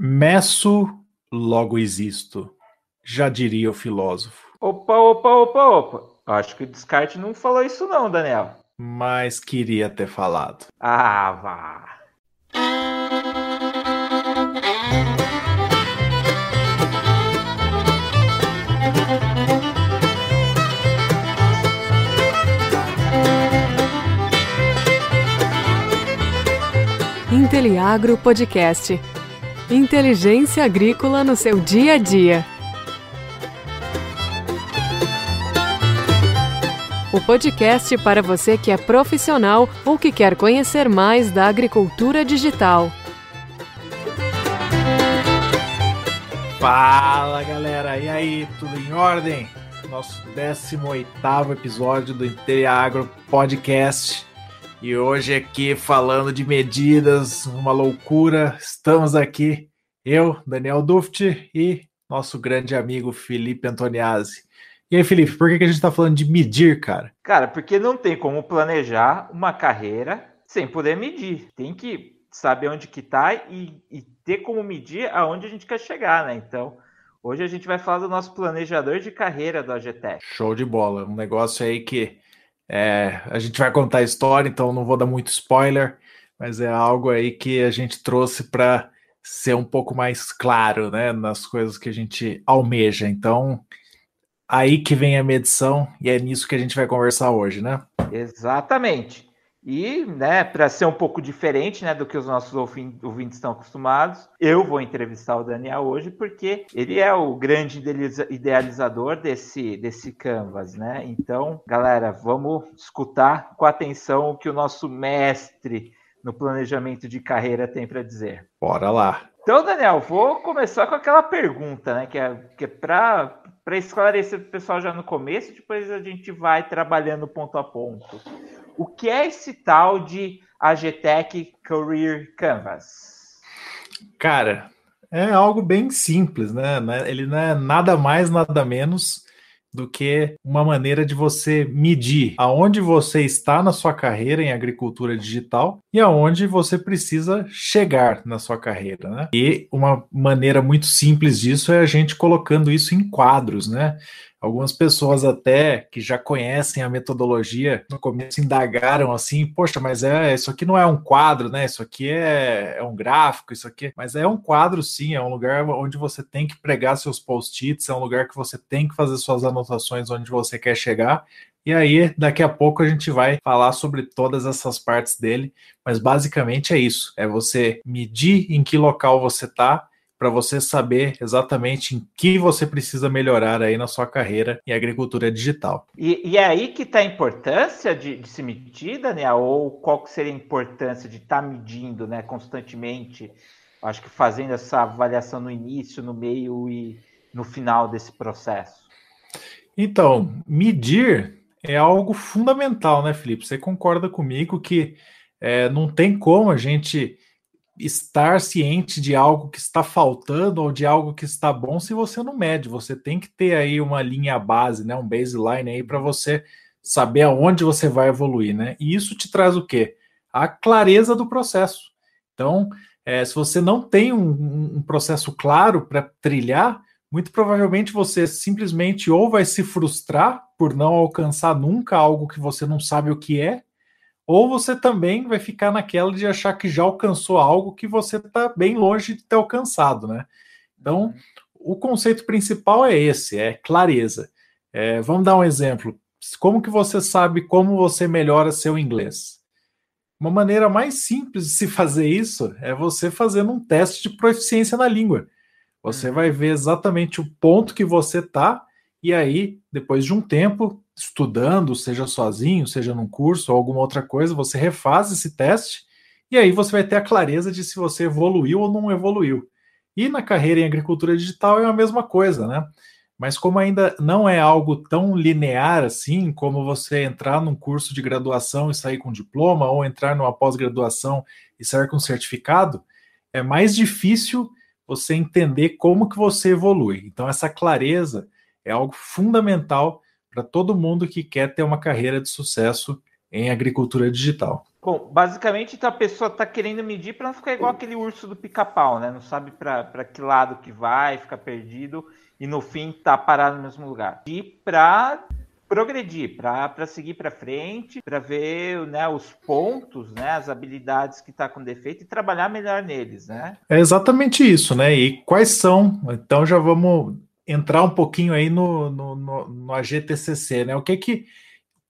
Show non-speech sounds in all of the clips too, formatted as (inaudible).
Meço, logo existo, já diria o filósofo. Opa, opa, opa, opa. Acho que o Descartes não falou isso não, Daniel. Mas queria ter falado. Ah, vá. Inteliagro Podcast. Inteligência agrícola no seu dia a dia. O podcast para você que é profissional ou que quer conhecer mais da agricultura digital. Fala galera, e aí, tudo em ordem? Nosso 18 episódio do Inteliagro Podcast. E hoje aqui falando de medidas, uma loucura. Estamos aqui, eu, Daniel Duft e nosso grande amigo Felipe Antoniazzi. E aí, Felipe, por que, que a gente está falando de medir, cara? Cara, porque não tem como planejar uma carreira sem poder medir. Tem que saber onde que tá e, e ter como medir aonde a gente quer chegar, né? Então, hoje a gente vai falar do nosso planejador de carreira do AGTEC. Show de bola, um negócio aí que é, a gente vai contar a história, então não vou dar muito spoiler, mas é algo aí que a gente trouxe para ser um pouco mais claro, né, nas coisas que a gente almeja. Então, aí que vem a medição e é nisso que a gente vai conversar hoje, né? Exatamente. E, né, para ser um pouco diferente, né, do que os nossos ouvintes estão acostumados, eu vou entrevistar o Daniel hoje porque ele é o grande idealizador desse desse canvas, né? Então, galera, vamos escutar com atenção o que o nosso mestre no planejamento de carreira tem para dizer. Bora lá. Então, Daniel, vou começar com aquela pergunta, né, que é, que é para para esclarecer o pessoal já no começo, depois a gente vai trabalhando ponto a ponto. O que é esse tal de AGTech Career Canvas? Cara, é algo bem simples, né? Ele não é nada mais, nada menos do que uma maneira de você medir aonde você está na sua carreira em agricultura digital e aonde você precisa chegar na sua carreira, né? E uma maneira muito simples disso é a gente colocando isso em quadros, né? Algumas pessoas até que já conhecem a metodologia no começo indagaram assim, poxa, mas é isso aqui não é um quadro, né? Isso aqui é, é um gráfico, isso aqui, mas é um quadro sim, é um lugar onde você tem que pregar seus post-its, é um lugar que você tem que fazer suas anotações onde você quer chegar. E aí, daqui a pouco a gente vai falar sobre todas essas partes dele, mas basicamente é isso: é você medir em que local você está para você saber exatamente em que você precisa melhorar aí na sua carreira em agricultura digital. E, e é aí que está a importância de, de, se medir, Daniel, ou qual que seria a importância de estar tá medindo né, constantemente? Acho que fazendo essa avaliação no início, no meio e no final desse processo. Então, medir é algo fundamental, né, Felipe? Você concorda comigo que é, não tem como a gente estar ciente de algo que está faltando ou de algo que está bom se você não mede. Você tem que ter aí uma linha base, né, um baseline aí para você saber aonde você vai evoluir, né? E isso te traz o quê? A clareza do processo. Então, é, se você não tem um, um processo claro para trilhar, muito provavelmente você simplesmente ou vai se frustrar por não alcançar nunca algo que você não sabe o que é, ou você também vai ficar naquela de achar que já alcançou algo que você está bem longe de ter alcançado, né? Então, o conceito principal é esse, é clareza. É, vamos dar um exemplo. Como que você sabe como você melhora seu inglês? Uma maneira mais simples de se fazer isso é você fazendo um teste de proficiência na língua. Você uhum. vai ver exatamente o ponto que você está e aí, depois de um tempo, estudando, seja sozinho, seja num curso ou alguma outra coisa, você refaz esse teste e aí você vai ter a clareza de se você evoluiu ou não evoluiu. E na carreira em agricultura digital é a mesma coisa, né? Mas como ainda não é algo tão linear assim, como você entrar num curso de graduação e sair com diploma, ou entrar numa pós-graduação e sair com certificado, é mais difícil você entender como que você evolui. Então essa clareza é algo fundamental para todo mundo que quer ter uma carreira de sucesso em agricultura digital. Bom, basicamente então, a pessoa está querendo medir para não ficar igual aquele urso do pica-pau, né? Não sabe para que lado que vai, fica perdido e no fim tá parado no mesmo lugar. E para progredir, para seguir para frente, para ver né, os pontos, né, as habilidades que está com defeito e trabalhar melhor neles, né? É exatamente isso, né? E quais são? Então já vamos entrar um pouquinho aí no, no, no, no AGTCC, né? O que que,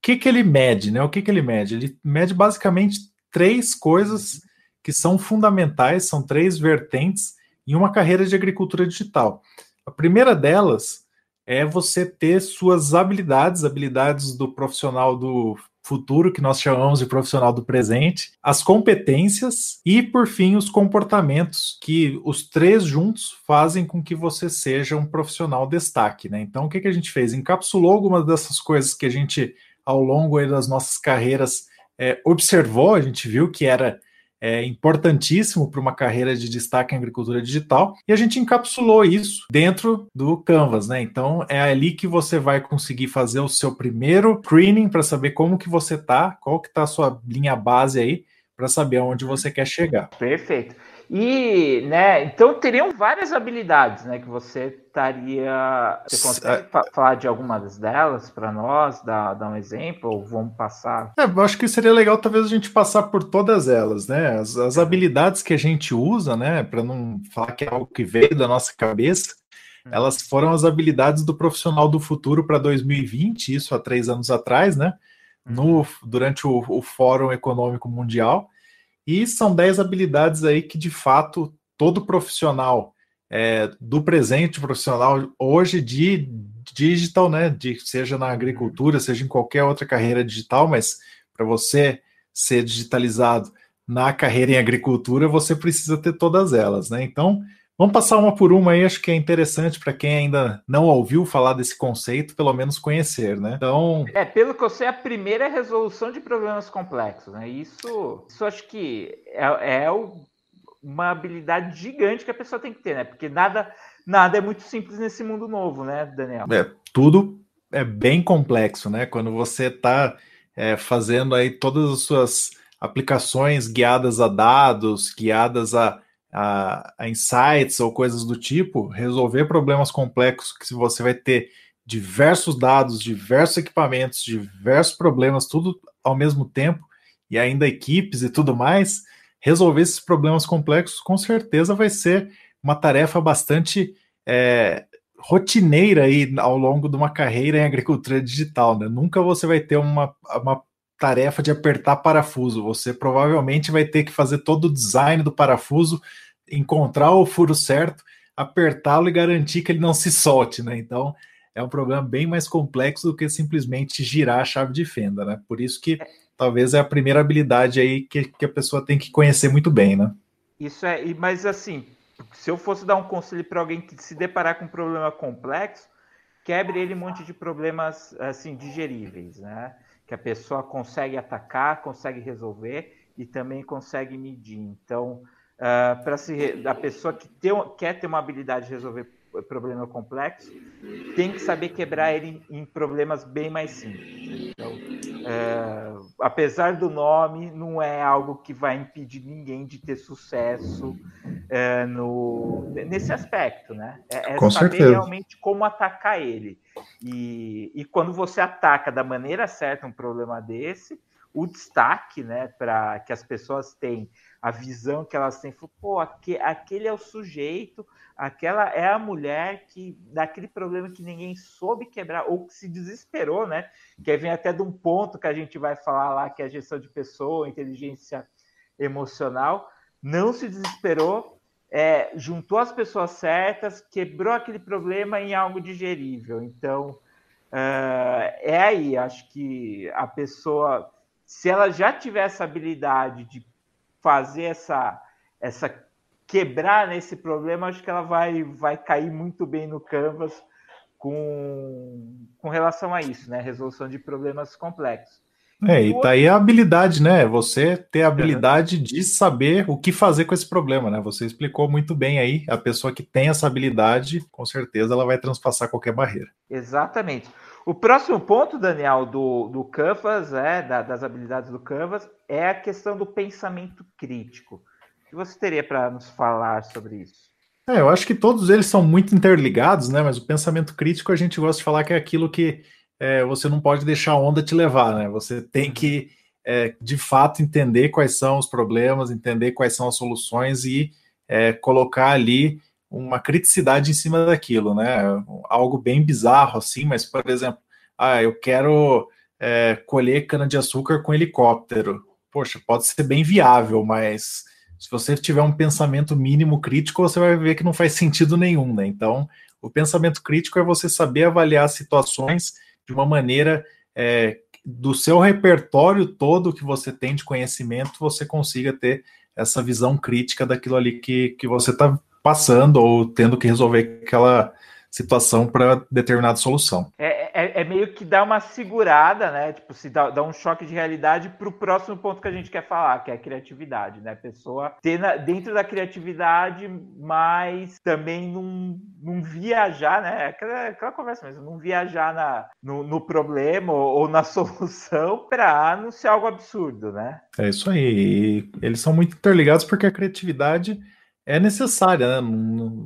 que que ele mede, né? O que que ele mede? Ele mede basicamente três coisas que são fundamentais, são três vertentes em uma carreira de agricultura digital. A primeira delas é você ter suas habilidades, habilidades do profissional do futuro, que nós chamamos de profissional do presente, as competências e, por fim, os comportamentos, que os três juntos fazem com que você seja um profissional destaque. Né? Então, o que, que a gente fez? Encapsulou algumas dessas coisas que a gente, ao longo das nossas carreiras, é, observou, a gente viu que era é importantíssimo para uma carreira de destaque em agricultura digital, e a gente encapsulou isso dentro do Canvas, né? Então é ali que você vai conseguir fazer o seu primeiro screening para saber como que você tá, qual que tá a sua linha base aí, para saber aonde você quer chegar. Perfeito. E, né, então teriam várias habilidades, né, que você estaria. Você consegue fa falar de algumas delas para nós, dar, dar um exemplo, ou vamos passar? É, eu acho que seria legal talvez a gente passar por todas elas, né? As, as habilidades que a gente usa, né, para não falar que é algo que veio da nossa cabeça, hum. elas foram as habilidades do profissional do futuro para 2020, isso há três anos atrás, né? No, uhum. durante o, o Fórum Econômico Mundial. E são 10 habilidades aí que, de fato, todo profissional é, do presente profissional hoje de digital, né? De, seja na agricultura, seja em qualquer outra carreira digital, mas para você ser digitalizado na carreira em agricultura, você precisa ter todas elas, né? Então, vamos passar uma por uma aí, acho que é interessante para quem ainda não ouviu falar desse conceito, pelo menos conhecer, né? Então. É, pelo que eu sei, a primeira é a resolução de problemas complexos, né? Isso, isso acho que é, é uma habilidade gigante que a pessoa tem que ter, né? Porque nada, nada é muito simples nesse mundo novo, né, Daniel? É, tudo é bem complexo, né? Quando você está é, fazendo aí todas as suas aplicações guiadas a dados, guiadas a, a, a insights ou coisas do tipo, resolver problemas complexos que você vai ter diversos dados, diversos equipamentos, diversos problemas, tudo ao mesmo tempo, e ainda equipes e tudo mais, resolver esses problemas complexos com certeza vai ser uma tarefa bastante é, rotineira aí ao longo de uma carreira em agricultura digital. Né? Nunca você vai ter uma, uma tarefa de apertar parafuso. Você provavelmente vai ter que fazer todo o design do parafuso, encontrar o furo certo, apertá-lo e garantir que ele não se solte. Né? Então é um problema bem mais complexo do que simplesmente girar a chave de fenda. Né? Por isso que talvez é a primeira habilidade aí que, que a pessoa tem que conhecer muito bem, né? Isso é, mas assim, se eu fosse dar um conselho para alguém que se deparar com um problema complexo, quebre ele um monte de problemas assim digeríveis, né? Que a pessoa consegue atacar, consegue resolver e também consegue medir. Então, uh, para se a pessoa que ter, quer ter uma habilidade de resolver problema complexo, tem que saber quebrar ele em problemas bem mais simples. Então, é, apesar do nome, não é algo que vai impedir ninguém de ter sucesso é, no, nesse aspecto, né? É, é Com saber certeza. realmente como atacar ele. E, e quando você ataca da maneira certa um problema desse, o destaque, né, para que as pessoas têm a visão que elas têm, pô, aquele é o sujeito, aquela é a mulher que daquele problema que ninguém soube quebrar ou que se desesperou, né? Que vem até de um ponto que a gente vai falar lá que é a gestão de pessoa, inteligência emocional, não se desesperou, é, juntou as pessoas certas, quebrou aquele problema em algo digerível. Então uh, é aí, acho que a pessoa, se ela já tiver essa habilidade de fazer essa essa quebrar nesse problema, acho que ela vai, vai cair muito bem no Canvas com, com relação a isso, né? Resolução de problemas complexos. É, e tá aí a habilidade, né? Você ter a habilidade uhum. de saber o que fazer com esse problema, né? Você explicou muito bem aí. A pessoa que tem essa habilidade, com certeza, ela vai transpassar qualquer barreira. Exatamente. O próximo ponto, Daniel, do, do Canvas, é, da, das habilidades do Canvas, é a questão do pensamento crítico. O que você teria para nos falar sobre isso? É, eu acho que todos eles são muito interligados, né? Mas o pensamento crítico a gente gosta de falar que é aquilo que é, você não pode deixar a onda te levar, né? Você tem que, é, de fato, entender quais são os problemas, entender quais são as soluções e é, colocar ali uma criticidade em cima daquilo, né? Algo bem bizarro assim, mas, por exemplo, ah, eu quero é, colher cana-de-açúcar com helicóptero. Poxa, pode ser bem viável, mas se você tiver um pensamento mínimo crítico, você vai ver que não faz sentido nenhum, né? Então, o pensamento crítico é você saber avaliar situações de uma maneira é, do seu repertório todo que você tem de conhecimento, você consiga ter essa visão crítica daquilo ali que, que você está passando ou tendo que resolver aquela situação para determinada solução. É, é, é, meio que dar uma segurada, né? Tipo, se dá, dá um choque de realidade para o próximo ponto que a gente quer falar, que é a criatividade, né? A pessoa ter na, dentro da criatividade, mas também não, não viajar, né? Aquela, aquela conversa mesmo, não viajar na, no, no problema ou, ou, na (laughs) solução para não ser algo absurdo, né? É isso aí. E eles são muito interligados porque a criatividade é necessária, né?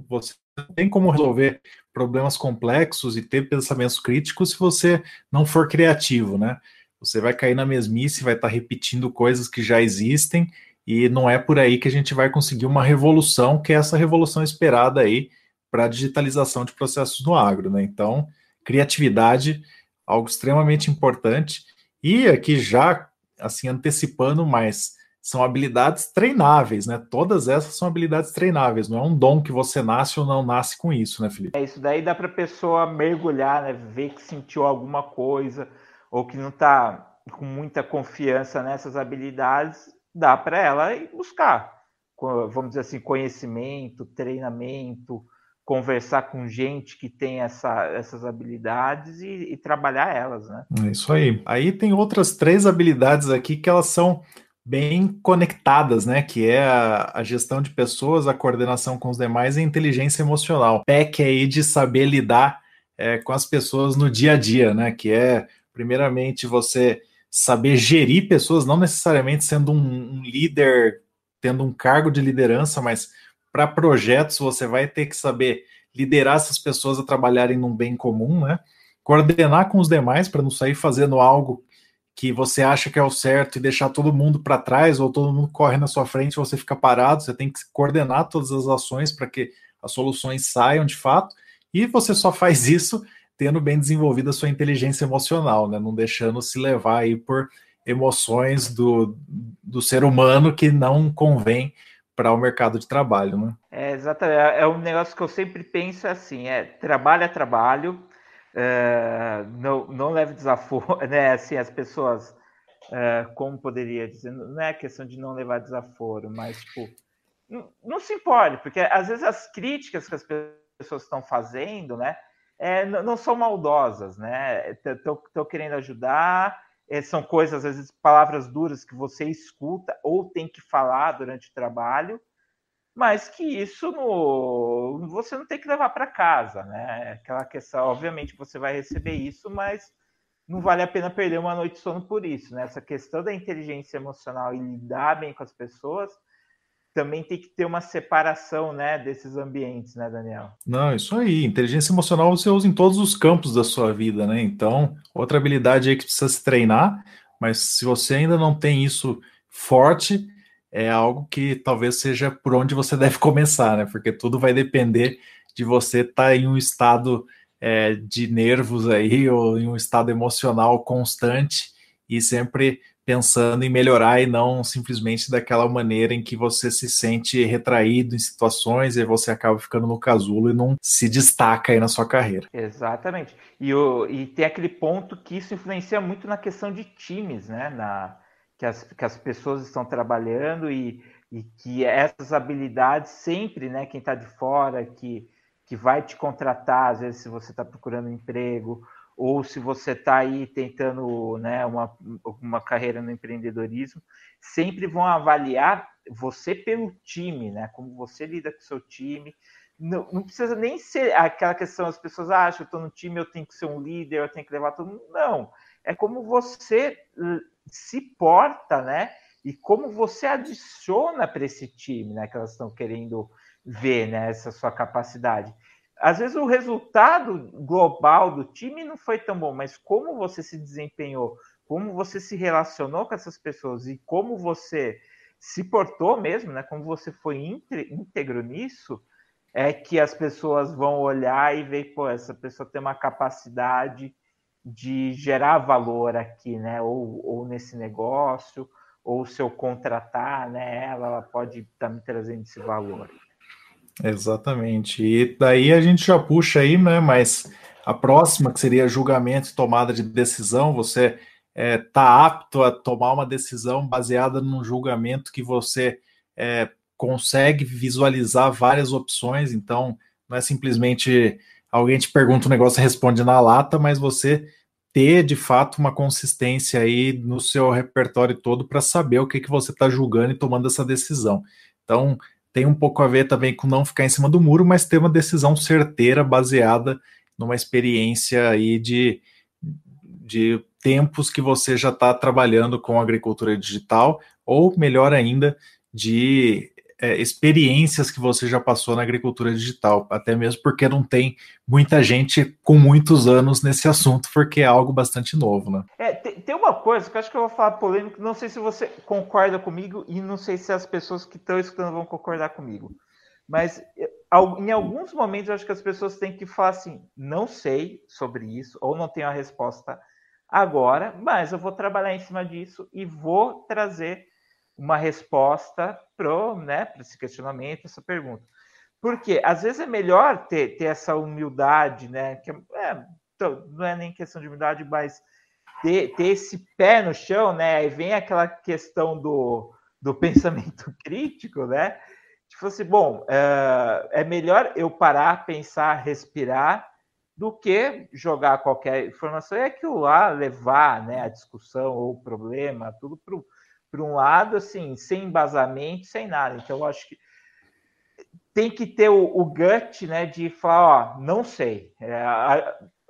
Você não tem como resolver problemas complexos e ter pensamentos críticos se você não for criativo, né? Você vai cair na mesmice, vai estar repetindo coisas que já existem e não é por aí que a gente vai conseguir uma revolução, que é essa revolução esperada aí para a digitalização de processos no agro, né? Então, criatividade, algo extremamente importante. E aqui já, assim, antecipando mais, são habilidades treináveis, né? Todas essas são habilidades treináveis, não é um dom que você nasce ou não nasce com isso, né, Felipe? É isso daí dá para a pessoa mergulhar, né? Ver que sentiu alguma coisa ou que não está com muita confiança nessas habilidades, dá para ela ir buscar, vamos dizer assim, conhecimento, treinamento, conversar com gente que tem essa, essas habilidades e, e trabalhar elas, né? É isso aí. Aí tem outras três habilidades aqui que elas são bem conectadas, né? Que é a, a, gestão de pessoas, a coordenação com os demais e a inteligência emocional. PEC aí de saber lidar é, com as pessoas no dia a dia, né? Que é, primeiramente, você saber gerir pessoas, não necessariamente sendo um, um líder, tendo um cargo de liderança, mas para projetos você vai ter que saber liderar essas pessoas a trabalharem num bem comum, né? Coordenar com os demais para não sair fazendo algo que você acha que é o certo e deixar todo mundo para trás ou todo mundo corre na sua frente, você fica parado, você tem que coordenar todas as ações para que as soluções saiam de fato, e você só faz (laughs) isso tendo bem desenvolvida a sua inteligência emocional, né? Não deixando se levar aí por emoções do, do ser humano que não convém para o mercado de trabalho, né? É, exatamente. É, é um negócio que eu sempre penso assim, é trabalho é trabalho, é, não, não leve desaforo, (laughs) né? Assim, as pessoas, é, como poderia dizer, não é questão de não levar desaforo, mas tipo, não, não, se importe, porque às vezes as críticas que as pessoas estão fazendo, né, é, não, não, são maldosas, né? Estão querendo ajudar, é, são coisas, às vezes, palavras duras que você escuta ou tem que falar durante o trabalho mas que isso no, você não tem que levar para casa, né? Aquela questão, obviamente você vai receber isso, mas não vale a pena perder uma noite de sono por isso, né? Essa questão da inteligência emocional e lidar bem com as pessoas também tem que ter uma separação, né, desses ambientes, né, Daniel? Não, isso aí. Inteligência emocional você usa em todos os campos da sua vida, né? Então, outra habilidade aí que precisa se treinar, mas se você ainda não tem isso forte, é algo que talvez seja por onde você (laughs) deve começar, né? Porque tudo vai depender de você estar tá em um estado é, de nervos aí, ou em um estado emocional constante e sempre pensando em melhorar e não simplesmente daquela maneira em que você se sente retraído em situações e você acaba ficando no casulo e não se destaca aí na sua carreira. Exatamente. E, o, e tem aquele ponto que isso influencia muito na questão de times, né? Na, que as, que as pessoas estão trabalhando e, e que essas habilidades sempre, né, quem está de fora, que, que vai te contratar, às vezes se você está procurando emprego, ou se você está aí tentando né, uma, uma carreira no empreendedorismo, sempre vão avaliar você pelo time, né? Como você lida com o seu time. Não, não precisa nem ser aquela questão, as pessoas acham, ah, eu estou no time, eu tenho que ser um líder, eu tenho que levar todo mundo. Não. É como você se porta, né? E como você adiciona para esse time, né? Que elas estão querendo ver, né? Essa sua capacidade. Às vezes o resultado global do time não foi tão bom, mas como você se desempenhou, como você se relacionou com essas pessoas e como você se portou mesmo, né? Como você foi íntegro nisso, é que as pessoas vão olhar e ver, pô, essa pessoa tem uma capacidade de gerar valor aqui, né? Ou, ou nesse negócio, ou se eu contratar, né? Ela, ela pode estar tá me trazendo esse valor. Exatamente. E daí a gente já puxa aí, né? Mas a próxima, que seria julgamento e tomada de decisão, você está é, tá apto a tomar uma decisão baseada num julgamento que você é, consegue visualizar várias opções, então não é simplesmente alguém te pergunta um negócio responde na lata, mas você ter de fato uma consistência aí no seu repertório todo para saber o que, que você está julgando e tomando essa decisão. Então, tem um pouco a ver também com não ficar em cima do muro, mas ter uma decisão certeira baseada numa experiência aí de, de tempos que você já está trabalhando com agricultura digital, ou melhor ainda, de é, experiências que você já passou na agricultura digital, até mesmo porque não tem muita gente com muitos anos nesse assunto, porque é algo bastante novo, né? É, tem, tem, uma coisa que eu acho que eu vou falar polêmico, não sei se você concorda comigo e não sei se as pessoas que estão escutando vão concordar comigo, mas em alguns momentos eu acho que as pessoas têm que falar assim, não sei sobre isso, ou não tenho a resposta agora, mas eu vou trabalhar em cima disso e vou trazer uma resposta para né, esse questionamento, essa pergunta. Porque às vezes é melhor ter, ter essa humildade, né? Que é, então, não é nem questão de humildade, mas ter, ter esse pé no chão, né? Aí vem aquela questão do, do (laughs) pensamento crítico, né? Tipo assim, bom, é, é melhor eu parar, pensar, respirar do que jogar qualquer informação e aquilo lá levar né, a discussão ou o problema, tudo para um lado, assim, sem embasamento, sem nada. Então, eu acho que tem que ter o, o gut né, de falar, ó, não sei. É,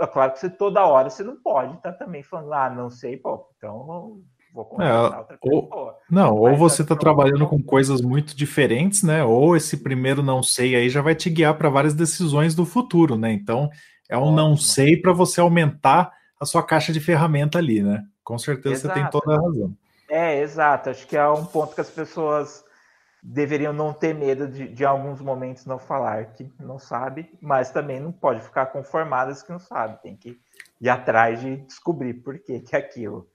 é, claro que você toda hora você não pode estar tá também falando, ah, não sei, pô, então vou conversar é, outra ou, Não, ou você está trabalhando com coisas muito diferentes, né? Ou esse primeiro não sei aí já vai te guiar para várias decisões do futuro, né? Então, é um não sei para você aumentar a sua caixa de ferramenta ali, né? Com certeza exato. você tem toda a razão. É, exato. Acho que é um ponto que as pessoas deveriam não ter medo de, de alguns momentos não falar que não sabe, mas também não pode ficar conformadas que não sabe. Tem que ir atrás de descobrir por que, que é aquilo.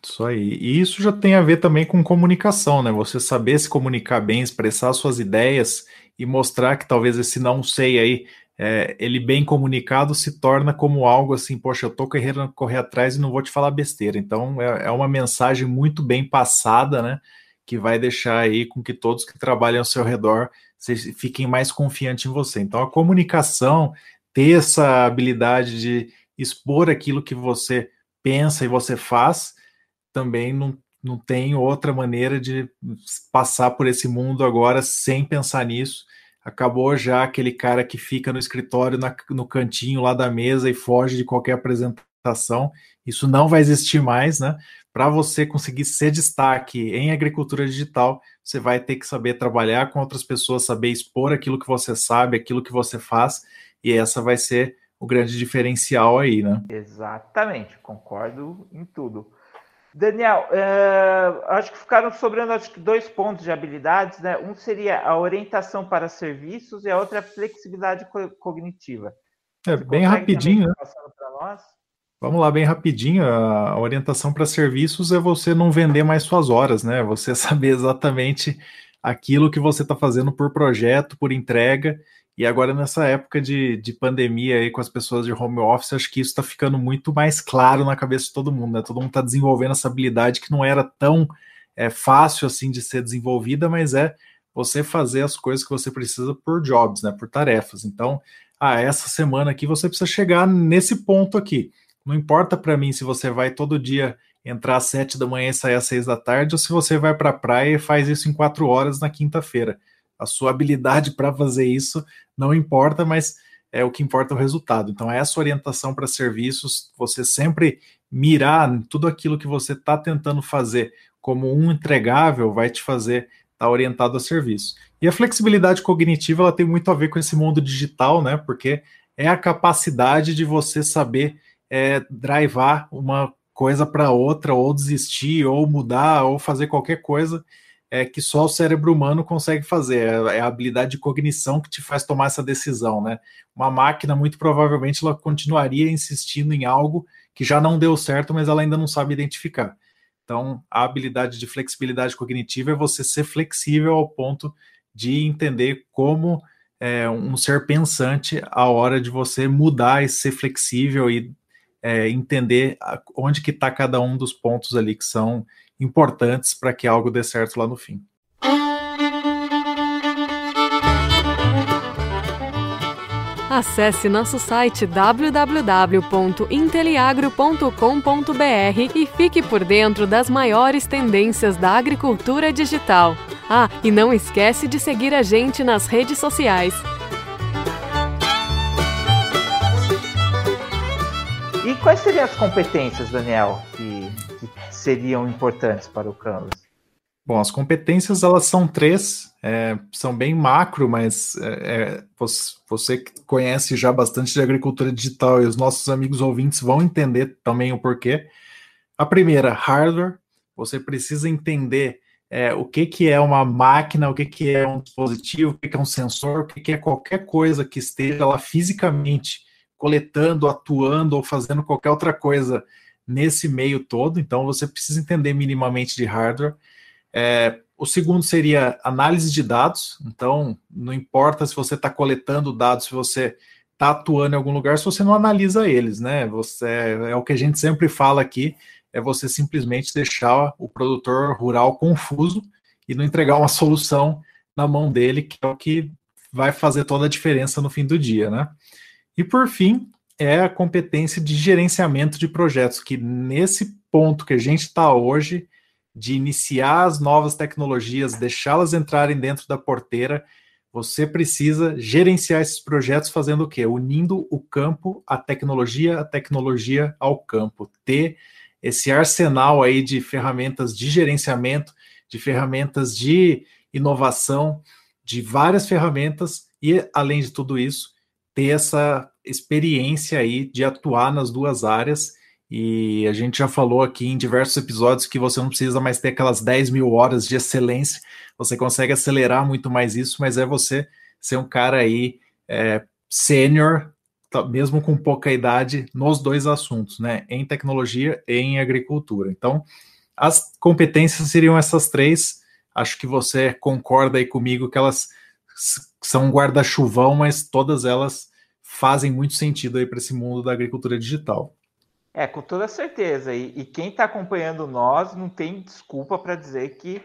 Isso aí. E isso já tem a ver também com comunicação, né? Você saber se comunicar bem, expressar suas ideias e mostrar que talvez esse não sei aí é, ele bem comunicado se torna como algo assim, poxa, eu tô querendo correr atrás e não vou te falar besteira. Então é, é, uma mensagem muito bem passada, né? Que vai deixar aí com que todos que trabalham ao seu redor fiquem mais confiantes em você. Então a comunicação, ter essa habilidade de expor aquilo que você pensa e você faz, também não, não tem outra maneira de passar por esse mundo agora sem pensar nisso acabou já aquele cara que fica no escritório, na, no cantinho lá da mesa e foge de qualquer apresentação. Isso não vai existir mais, né? Para você conseguir ser destaque em agricultura digital, você vai ter que saber trabalhar com outras pessoas, saber expor aquilo que você sabe, aquilo que você faz, e essa vai ser o grande diferencial aí, né? Exatamente, concordo em tudo. Daniel, é, acho que ficaram sobrando acho que dois pontos de habilidades, né? Um seria a orientação para serviços e a outra a flexibilidade co cognitiva. É Você bem rapidinho, né? Vamos lá, bem rapidinho. A orientação para serviços é você não vender mais suas horas, né? Você (laughs) saber exatamente aquilo que você está fazendo por projeto, por entrega, e agora, nessa época de, de pandemia aí com as pessoas de home office, acho que isso está ficando muito mais claro na cabeça de todo mundo, né? Todo mundo está desenvolvendo essa habilidade que não era tão é, fácil assim de ser desenvolvida, mas é você fazer as coisas que você precisa por jobs, né? Por tarefas. Então, ah, essa semana aqui você precisa chegar nesse ponto aqui. Não importa para mim se você vai todo dia entrar às sete da manhã e sair às seis da tarde, ou se você vai para a praia e faz isso em quatro horas na quinta-feira. A sua habilidade para fazer isso não importa, mas é o que importa é o resultado. Então, essa orientação para serviços, você sempre mirar tudo aquilo que você está tentando fazer como um entregável, vai te fazer estar tá orientado a serviço. E a flexibilidade cognitiva ela tem muito a ver com esse mundo digital, né? Porque é a capacidade de você saber é, drivar uma coisa para outra, ou desistir, ou mudar, ou fazer qualquer coisa é, que só o cérebro humano consegue fazer. É, é a habilidade de cognição que te faz tomar essa decisão, né? Uma máquina, muito provavelmente, ela continuaria insistindo em algo que já não deu certo, mas ela ainda não sabe identificar. Então, a habilidade de flexibilidade cognitiva é você ser flexível ao ponto de entender como é, um ser pensante a hora de você mudar e ser flexível e é, entender onde que está cada um dos pontos ali que são importantes para que algo dê certo lá no fim. Acesse nosso site www.inteliagro.com.br e fique por dentro das maiores tendências da agricultura digital. Ah, e não esquece de seguir a gente nas redes sociais. E quais seriam as competências, Daniel, que, seriam importantes para o Canvas? Bom, as competências elas são três, é, são bem macro, mas é, é você que conhece já bastante de agricultura digital e os nossos amigos ouvintes vão entender também o porquê. A primeira, hardware. Você precisa entender é, o que, que é uma máquina, o que, que é um dispositivo, o que, que é um sensor, o que, que é qualquer coisa que esteja lá fisicamente coletando, atuando ou fazendo qualquer outra coisa nesse meio todo. Então você precisa entender minimamente de hardware. É, o segundo seria análise de dados. Então não importa se você está coletando dados, se você está atuando em algum lugar, se você não analisa eles, né? Você é o que a gente sempre fala aqui, é você simplesmente deixar o produtor rural confuso e não entregar uma (laughs) solução na mão dele, que é o que vai fazer toda a diferença no fim do dia, né? E por fim, é a competência de gerenciamento de projetos, que nesse ponto que a gente está hoje, de iniciar as novas tecnologias, deixá-las entrarem dentro da porteira, você precisa gerenciar esses projetos fazendo o quê? Unindo o campo à tecnologia, a tecnologia ao campo. Ter esse arsenal aí de ferramentas de gerenciamento, de ferramentas de inovação, de várias ferramentas, e além de tudo isso, ter essa experiência aí de atuar nas duas áreas. E a gente já falou aqui em diversos episódios que você não precisa mais ter aquelas 10 mil horas de excelência, você consegue acelerar muito mais isso, mas é você ser um cara aí é, sênior, tá, mesmo com pouca idade, nos dois assuntos, né? Em tecnologia e em agricultura. Então, as competências seriam essas três. Acho que você concorda aí comigo que elas são guarda-chuvão, mas todas elas fazem muito sentido aí para esse mundo da agricultura digital. É, com toda certeza. E, e quem está acompanhando nós não tem desculpa para dizer que,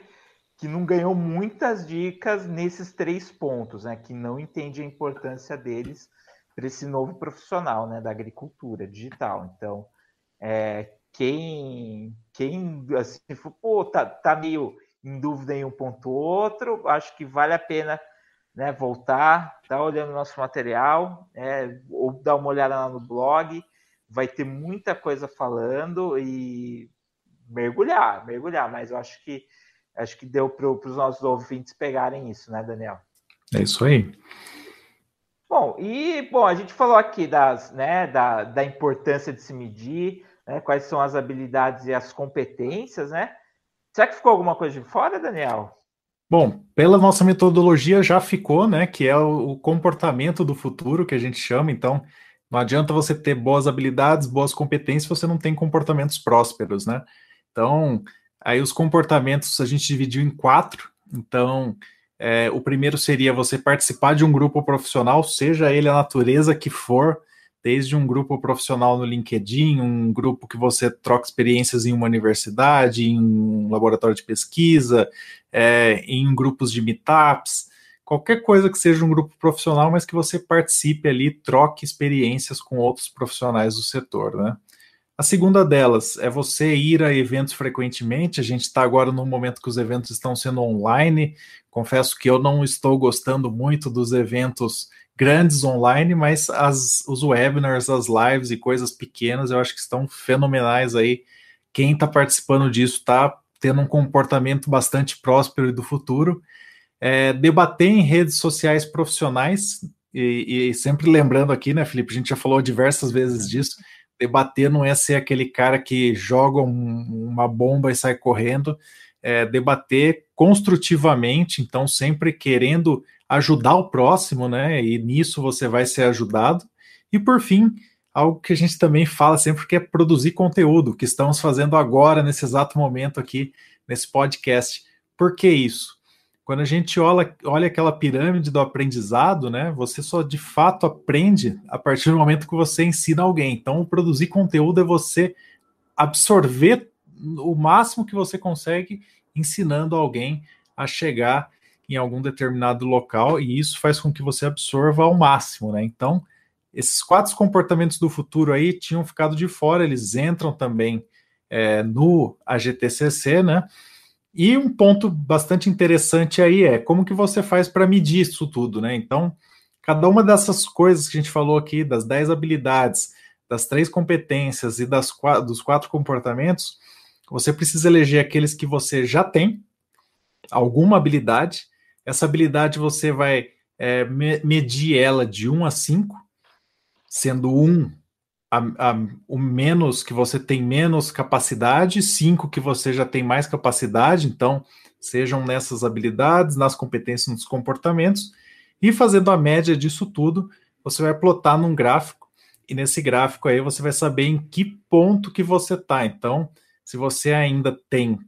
que não ganhou muitas dicas nesses três pontos, né? Que não entende a importância deles para esse novo profissional, né? Da agricultura digital. Então, é, quem, quem assim, pô, tá, tá meio em dúvida em um ponto ou outro, acho que vale a pena né, voltar, tá olhando nosso material, é, ou dar uma olhada lá no blog, vai ter muita coisa falando e mergulhar, mergulhar, mas eu acho que acho que deu para os nossos ouvintes pegarem isso, né, Daniel? É isso aí. Bom, e bom, a gente falou aqui das, né, da, da importância de se medir, né, quais são as habilidades e as competências, né? Será que ficou alguma coisa de fora, Daniel? Bom, pela nossa metodologia já ficou, né? Que é o, comportamento do futuro que a gente chama. Então, não adianta você ter boas habilidades, boas competências, se você não tem comportamentos prósperos, né? Então, aí os comportamentos a gente dividiu em quatro. Então, é, o primeiro seria você participar de um grupo profissional, seja ele a natureza que for, desde um grupo profissional no LinkedIn, um grupo que você troca experiências em uma universidade, em um laboratório de pesquisa, é, em grupos de meetups, qualquer coisa que seja um grupo profissional, mas que você participe ali, troque experiências com outros profissionais do setor, né? A segunda delas é você ir a eventos frequentemente. A gente está agora no momento que os eventos estão sendo online. Confesso que eu não estou gostando muito dos eventos grandes online, mas as, os webinars, as lives e coisas pequenas eu acho que estão fenomenais aí. Quem está participando disso está tendo um comportamento bastante próspero e do futuro. É, debater em redes sociais profissionais, e, e, sempre lembrando aqui, né, Felipe? A gente já falou diversas vezes disso debater não é ser aquele cara que joga um, uma bomba e sai correndo, é debater construtivamente, então sempre querendo ajudar o próximo, né? E nisso você vai ser ajudado. E por fim, algo que a gente também fala sempre que é produzir conteúdo, que estamos fazendo agora, nesse exato momento aqui, nesse podcast. Por que isso? Quando a gente olha, olha aquela pirâmide do aprendizado, né, você só de fato aprende a partir do momento que você ensina alguém. Então, produzir conteúdo é você absorver o máximo que você consegue ensinando alguém a chegar em algum determinado local e isso faz com que você absorva ao máximo, né? Então, esses quatro comportamentos do futuro aí tinham ficado de fora, eles entram também é, no AGTCC, né? E um ponto bastante interessante aí é como que você faz para medir isso tudo, né? Então, cada uma dessas coisas que a gente falou aqui, das 10 habilidades, das três competências e das, dos quatro comportamentos, você precisa eleger aqueles que você já tem, alguma habilidade. Essa habilidade você vai é, medir ela de 1 a 5, sendo 1 a, a, o menos que você tem menos capacidade, cinco que você já tem mais capacidade, então sejam nessas habilidades, nas competências, nos comportamentos, e fazendo a média disso tudo, você vai plotar num gráfico, e nesse gráfico aí você vai saber em que ponto que você está. Então, se você ainda tem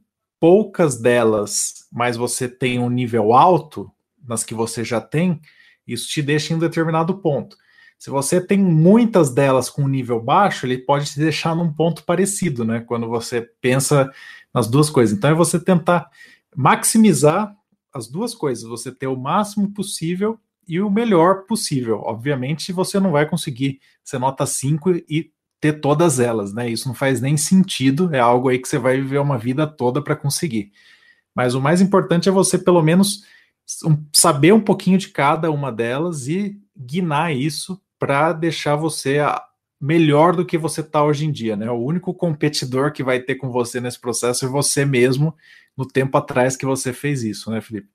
poucas delas, mas você tem um nível alto nas que você já tem, isso te deixa em um determinado ponto. Se você tem muitas delas com nível baixo, ele pode te deixar num ponto parecido, né? Quando você pensa nas duas coisas. Então é você tentar maximizar as duas coisas, você ter o máximo possível e o melhor possível. Obviamente, você não vai conseguir ser nota 5 e ter todas elas, né? Isso não faz nem sentido, é algo aí que você vai viver uma vida toda para conseguir. Mas o mais importante é você, pelo menos, saber um pouquinho de cada uma delas e guinar isso para deixar você melhor do que você está hoje em dia, né? O único competidor que vai ter com você nesse processo é você mesmo no tempo atrás que você fez isso, né, Felipe?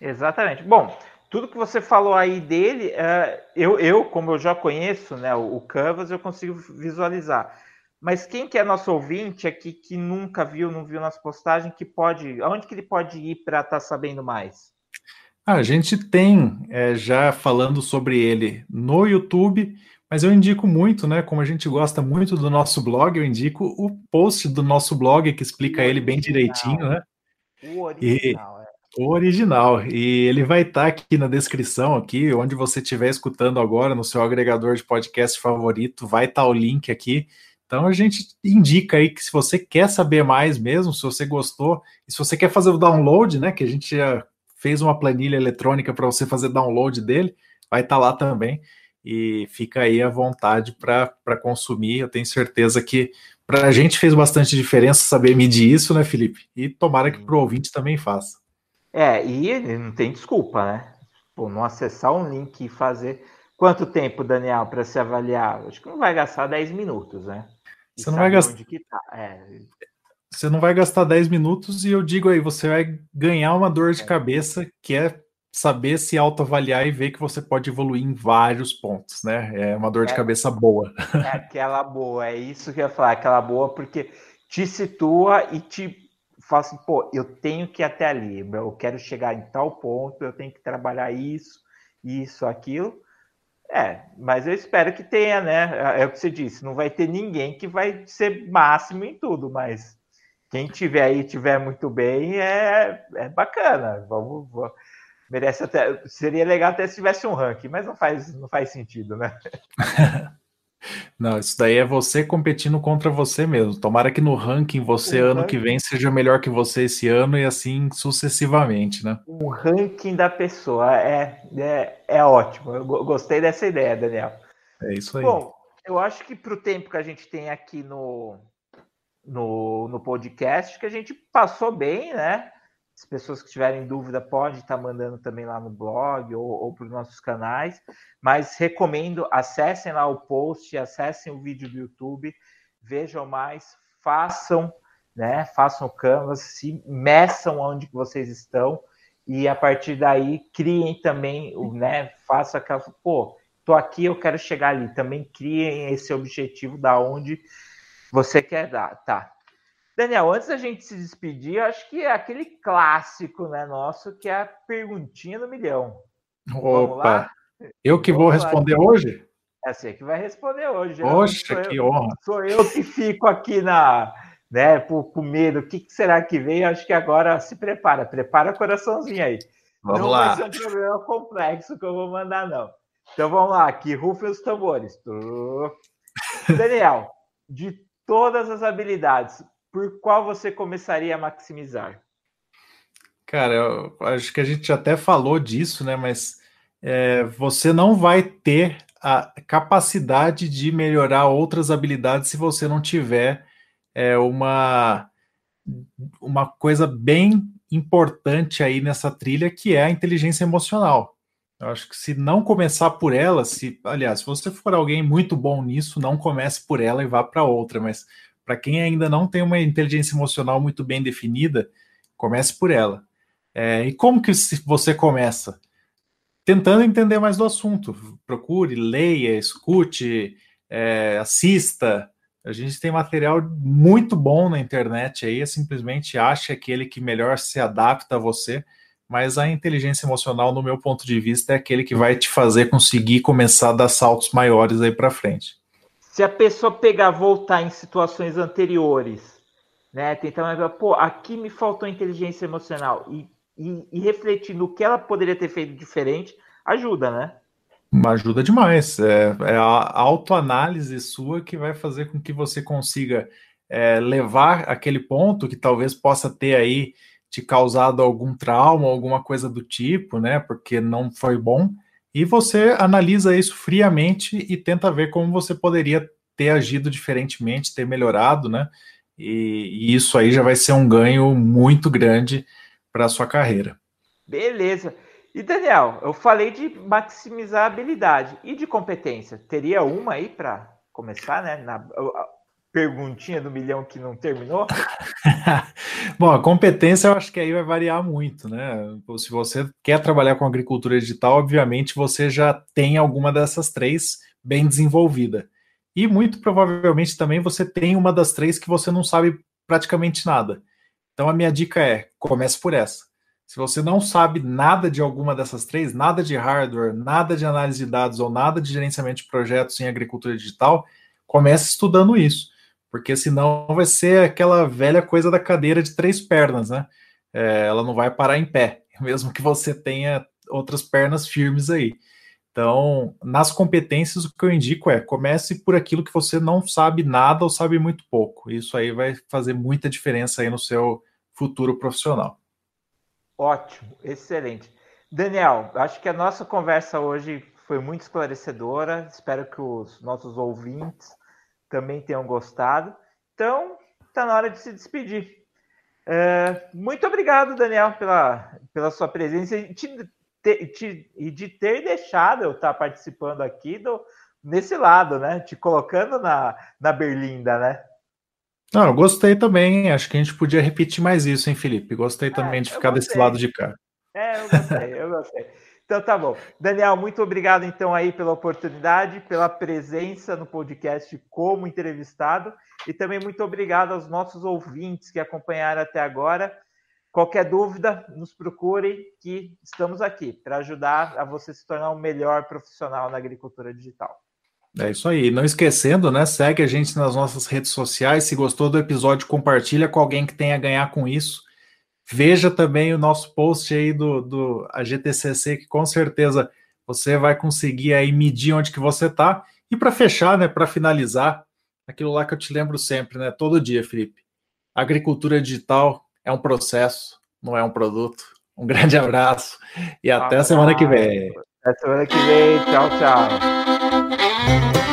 Exatamente. Bom, tudo que você falou aí dele, é, eu, eu, como eu já conheço, né, o, Canvas, eu consigo visualizar. Mas quem que é nosso ouvinte aqui que nunca viu, não viu nossa postagem, que pode, aonde que ele pode ir para estar tá sabendo mais? A gente tem é, já falando sobre ele no YouTube, mas eu indico muito, né? Como a gente gosta muito do nosso blog, eu indico o post do nosso blog que explica ele bem direitinho, né? O original, e. O original. E ele vai estar tá aqui na descrição, aqui, onde você estiver escutando agora, no seu agregador de podcast favorito, vai estar tá o link aqui. Então a gente indica aí que se você quer saber mais mesmo, se você gostou, e se você quer fazer o download, né? Que a gente já fez uma planilha eletrônica para você fazer download dele, vai estar tá lá também. E fica aí à vontade para consumir. Eu tenho certeza que para a gente fez bastante diferença saber medir isso, né, Felipe? E tomara que para o ouvinte também faça. É, e não tem desculpa, né? Pô, não acessar um link e fazer. Quanto tempo, Daniel, para se avaliar? Acho que não vai gastar 10 minutos, né? E você não vai gastar. Tá. É, você não vai gastar 10 minutos e eu digo aí, você vai ganhar uma dor de é. cabeça que é saber se autoavaliar e ver que você pode evoluir em vários pontos, né? É uma dor de é, cabeça boa. É aquela boa, é isso que eu ia falar, aquela boa, porque te situa e te fala assim, pô, eu tenho que ir até ali, eu quero chegar em tal ponto, eu tenho que trabalhar isso, isso, aquilo. É, mas eu espero que tenha, né? É o que você disse, não vai ter ninguém que vai ser máximo em tudo, mas quem tiver aí tiver muito bem é, é bacana. Vamos, vamos, merece até seria legal até se tivesse um ranking, mas não faz não faz sentido, né? (laughs) Não, isso daí é você competindo contra você mesmo. Tomara que no ranking você o ano ranking... que vem seja melhor que você esse ano e assim sucessivamente, né? O ranking da pessoa é, é, é ótimo. Eu gostei dessa ideia, Daniel. É isso aí. Bom, eu acho que para o tempo que a gente tem aqui no, no, no podcast, que a gente passou bem, né? As pessoas que tiverem dúvida podem estar mandando também lá no blog ou, ou para os nossos canais. Mas recomendo, acessem lá o post, acessem o vídeo do YouTube, vejam mais, façam, né? Façam canvas, se meçam onde vocês estão e a partir daí criem também, né? Faça aquela, pô, tô aqui, eu quero chegar ali. Também criem esse objetivo da onde você quer dar, tá? Daniel, antes da gente se despedir, acho que é aquele clássico, né, nosso, que é a perguntinha do milhão. Opa! Eu que Vamos vou responder lá. hoje? É você que vai responder hoje. Poxa, que eu, honra! Sou eu que fico aqui na, né, com medo. O que, que será que vem? Acho que agora se prepara, prepara o coraçãozinho aí. Vamos não lá. Não vai ser um problema complexo que eu vou mandar, não. Então vamos lá, aqui, rufem os tambores. Daniel, de todas as habilidades, por qual você começaria a maximizar? Cara, eu acho que a gente até falou disso, né? Mas é, você não vai ter a capacidade de melhorar outras habilidades se você não tiver é, uma, uma coisa bem importante aí nessa trilha, que é a inteligência emocional. Eu acho que se não começar por ela, se, aliás, se você for alguém muito bom nisso, não comece por ela e vá para outra, mas para quem ainda não tem uma inteligência emocional muito bem definida, comece por ela. É, e como que você começa? Tentando entender mais do assunto. Procure, leia, escute, é, assista. A gente tem material muito bom na internet aí, simplesmente ache aquele que melhor se adapta a você, mas a inteligência emocional, no meu ponto de vista, é aquele que vai te fazer conseguir começar a dar saltos maiores aí para frente se a pessoa pegar, voltar em situações anteriores, né, tentar, pô, aqui me faltou inteligência emocional e, e, e refletir no que ela poderia ter feito diferente, ajuda, né? Ajuda demais. É, é a autoanálise sua que vai fazer com que você consiga é, levar aquele ponto que talvez possa ter aí te causado algum trauma, alguma coisa do tipo, né? Porque não foi bom, e você analisa isso friamente e tenta ver como você poderia ter agido diferentemente, ter melhorado, né? E, e isso aí já vai ser um ganho muito grande para a sua carreira. Beleza. E Daniel, eu falei de maximizar habilidade e de competência. Teria uma aí para começar, né? Na, perguntinha do milhão que não terminou? (laughs) Bom, a competência eu acho que aí vai variar muito, né? Se você quer trabalhar com agricultura digital, obviamente você já tem alguma dessas três bem desenvolvida. E muito provavelmente também você tem uma das três que você não sabe praticamente nada. Então a minha dica é: comece por essa. Se você não sabe nada de alguma dessas três, nada de hardware, nada de análise de dados ou nada de gerenciamento de projetos em agricultura digital, comece estudando isso porque senão vai ser aquela velha coisa da cadeira de três pernas, né? É, ela não vai parar em pé, (laughs) mesmo que você tenha outras pernas firmes aí. Então, nas competências, o que eu indico é comece por aquilo que você não sabe nada ou sabe muito pouco. Isso aí vai fazer muita diferença aí no seu futuro profissional. Ótimo, excelente. Daniel, acho que a nossa conversa hoje foi muito esclarecedora. Espero que os nossos ouvintes também tenham gostado. Então, está na hora de se despedir. É, muito obrigado, Daniel, pela, pela sua presença e, te, te, e de ter deixado eu estar participando aqui do, nesse lado, né? Te colocando na, na berlinda, né? Não, eu gostei também. Acho que a gente podia repetir mais isso, hein, Felipe? Gostei é, também de ficar desse lado de cá. É, eu gostei, eu gostei. (laughs) Então tá bom. Daniel, muito obrigado então aí pela oportunidade, pela presença no podcast como entrevistado e também muito obrigado aos nossos ouvintes que acompanharam até agora. Qualquer dúvida, nos procure que estamos aqui para ajudar a você se tornar um melhor profissional na agricultura digital. É isso aí. Não esquecendo, né? Segue a gente nas nossas redes sociais. Se gostou do episódio, compartilha com alguém que tenha a ganhar com isso. Veja também o nosso post aí do, do AGTCC, que com certeza você vai conseguir aí medir onde que você está. E para fechar, né, para finalizar, aquilo lá que eu te lembro sempre, né, todo dia, Felipe. agricultura digital é um processo, não é um produto. Um (laughs) grande abraço e até a semana que vem. Até semana que vem. Tchau, tchau.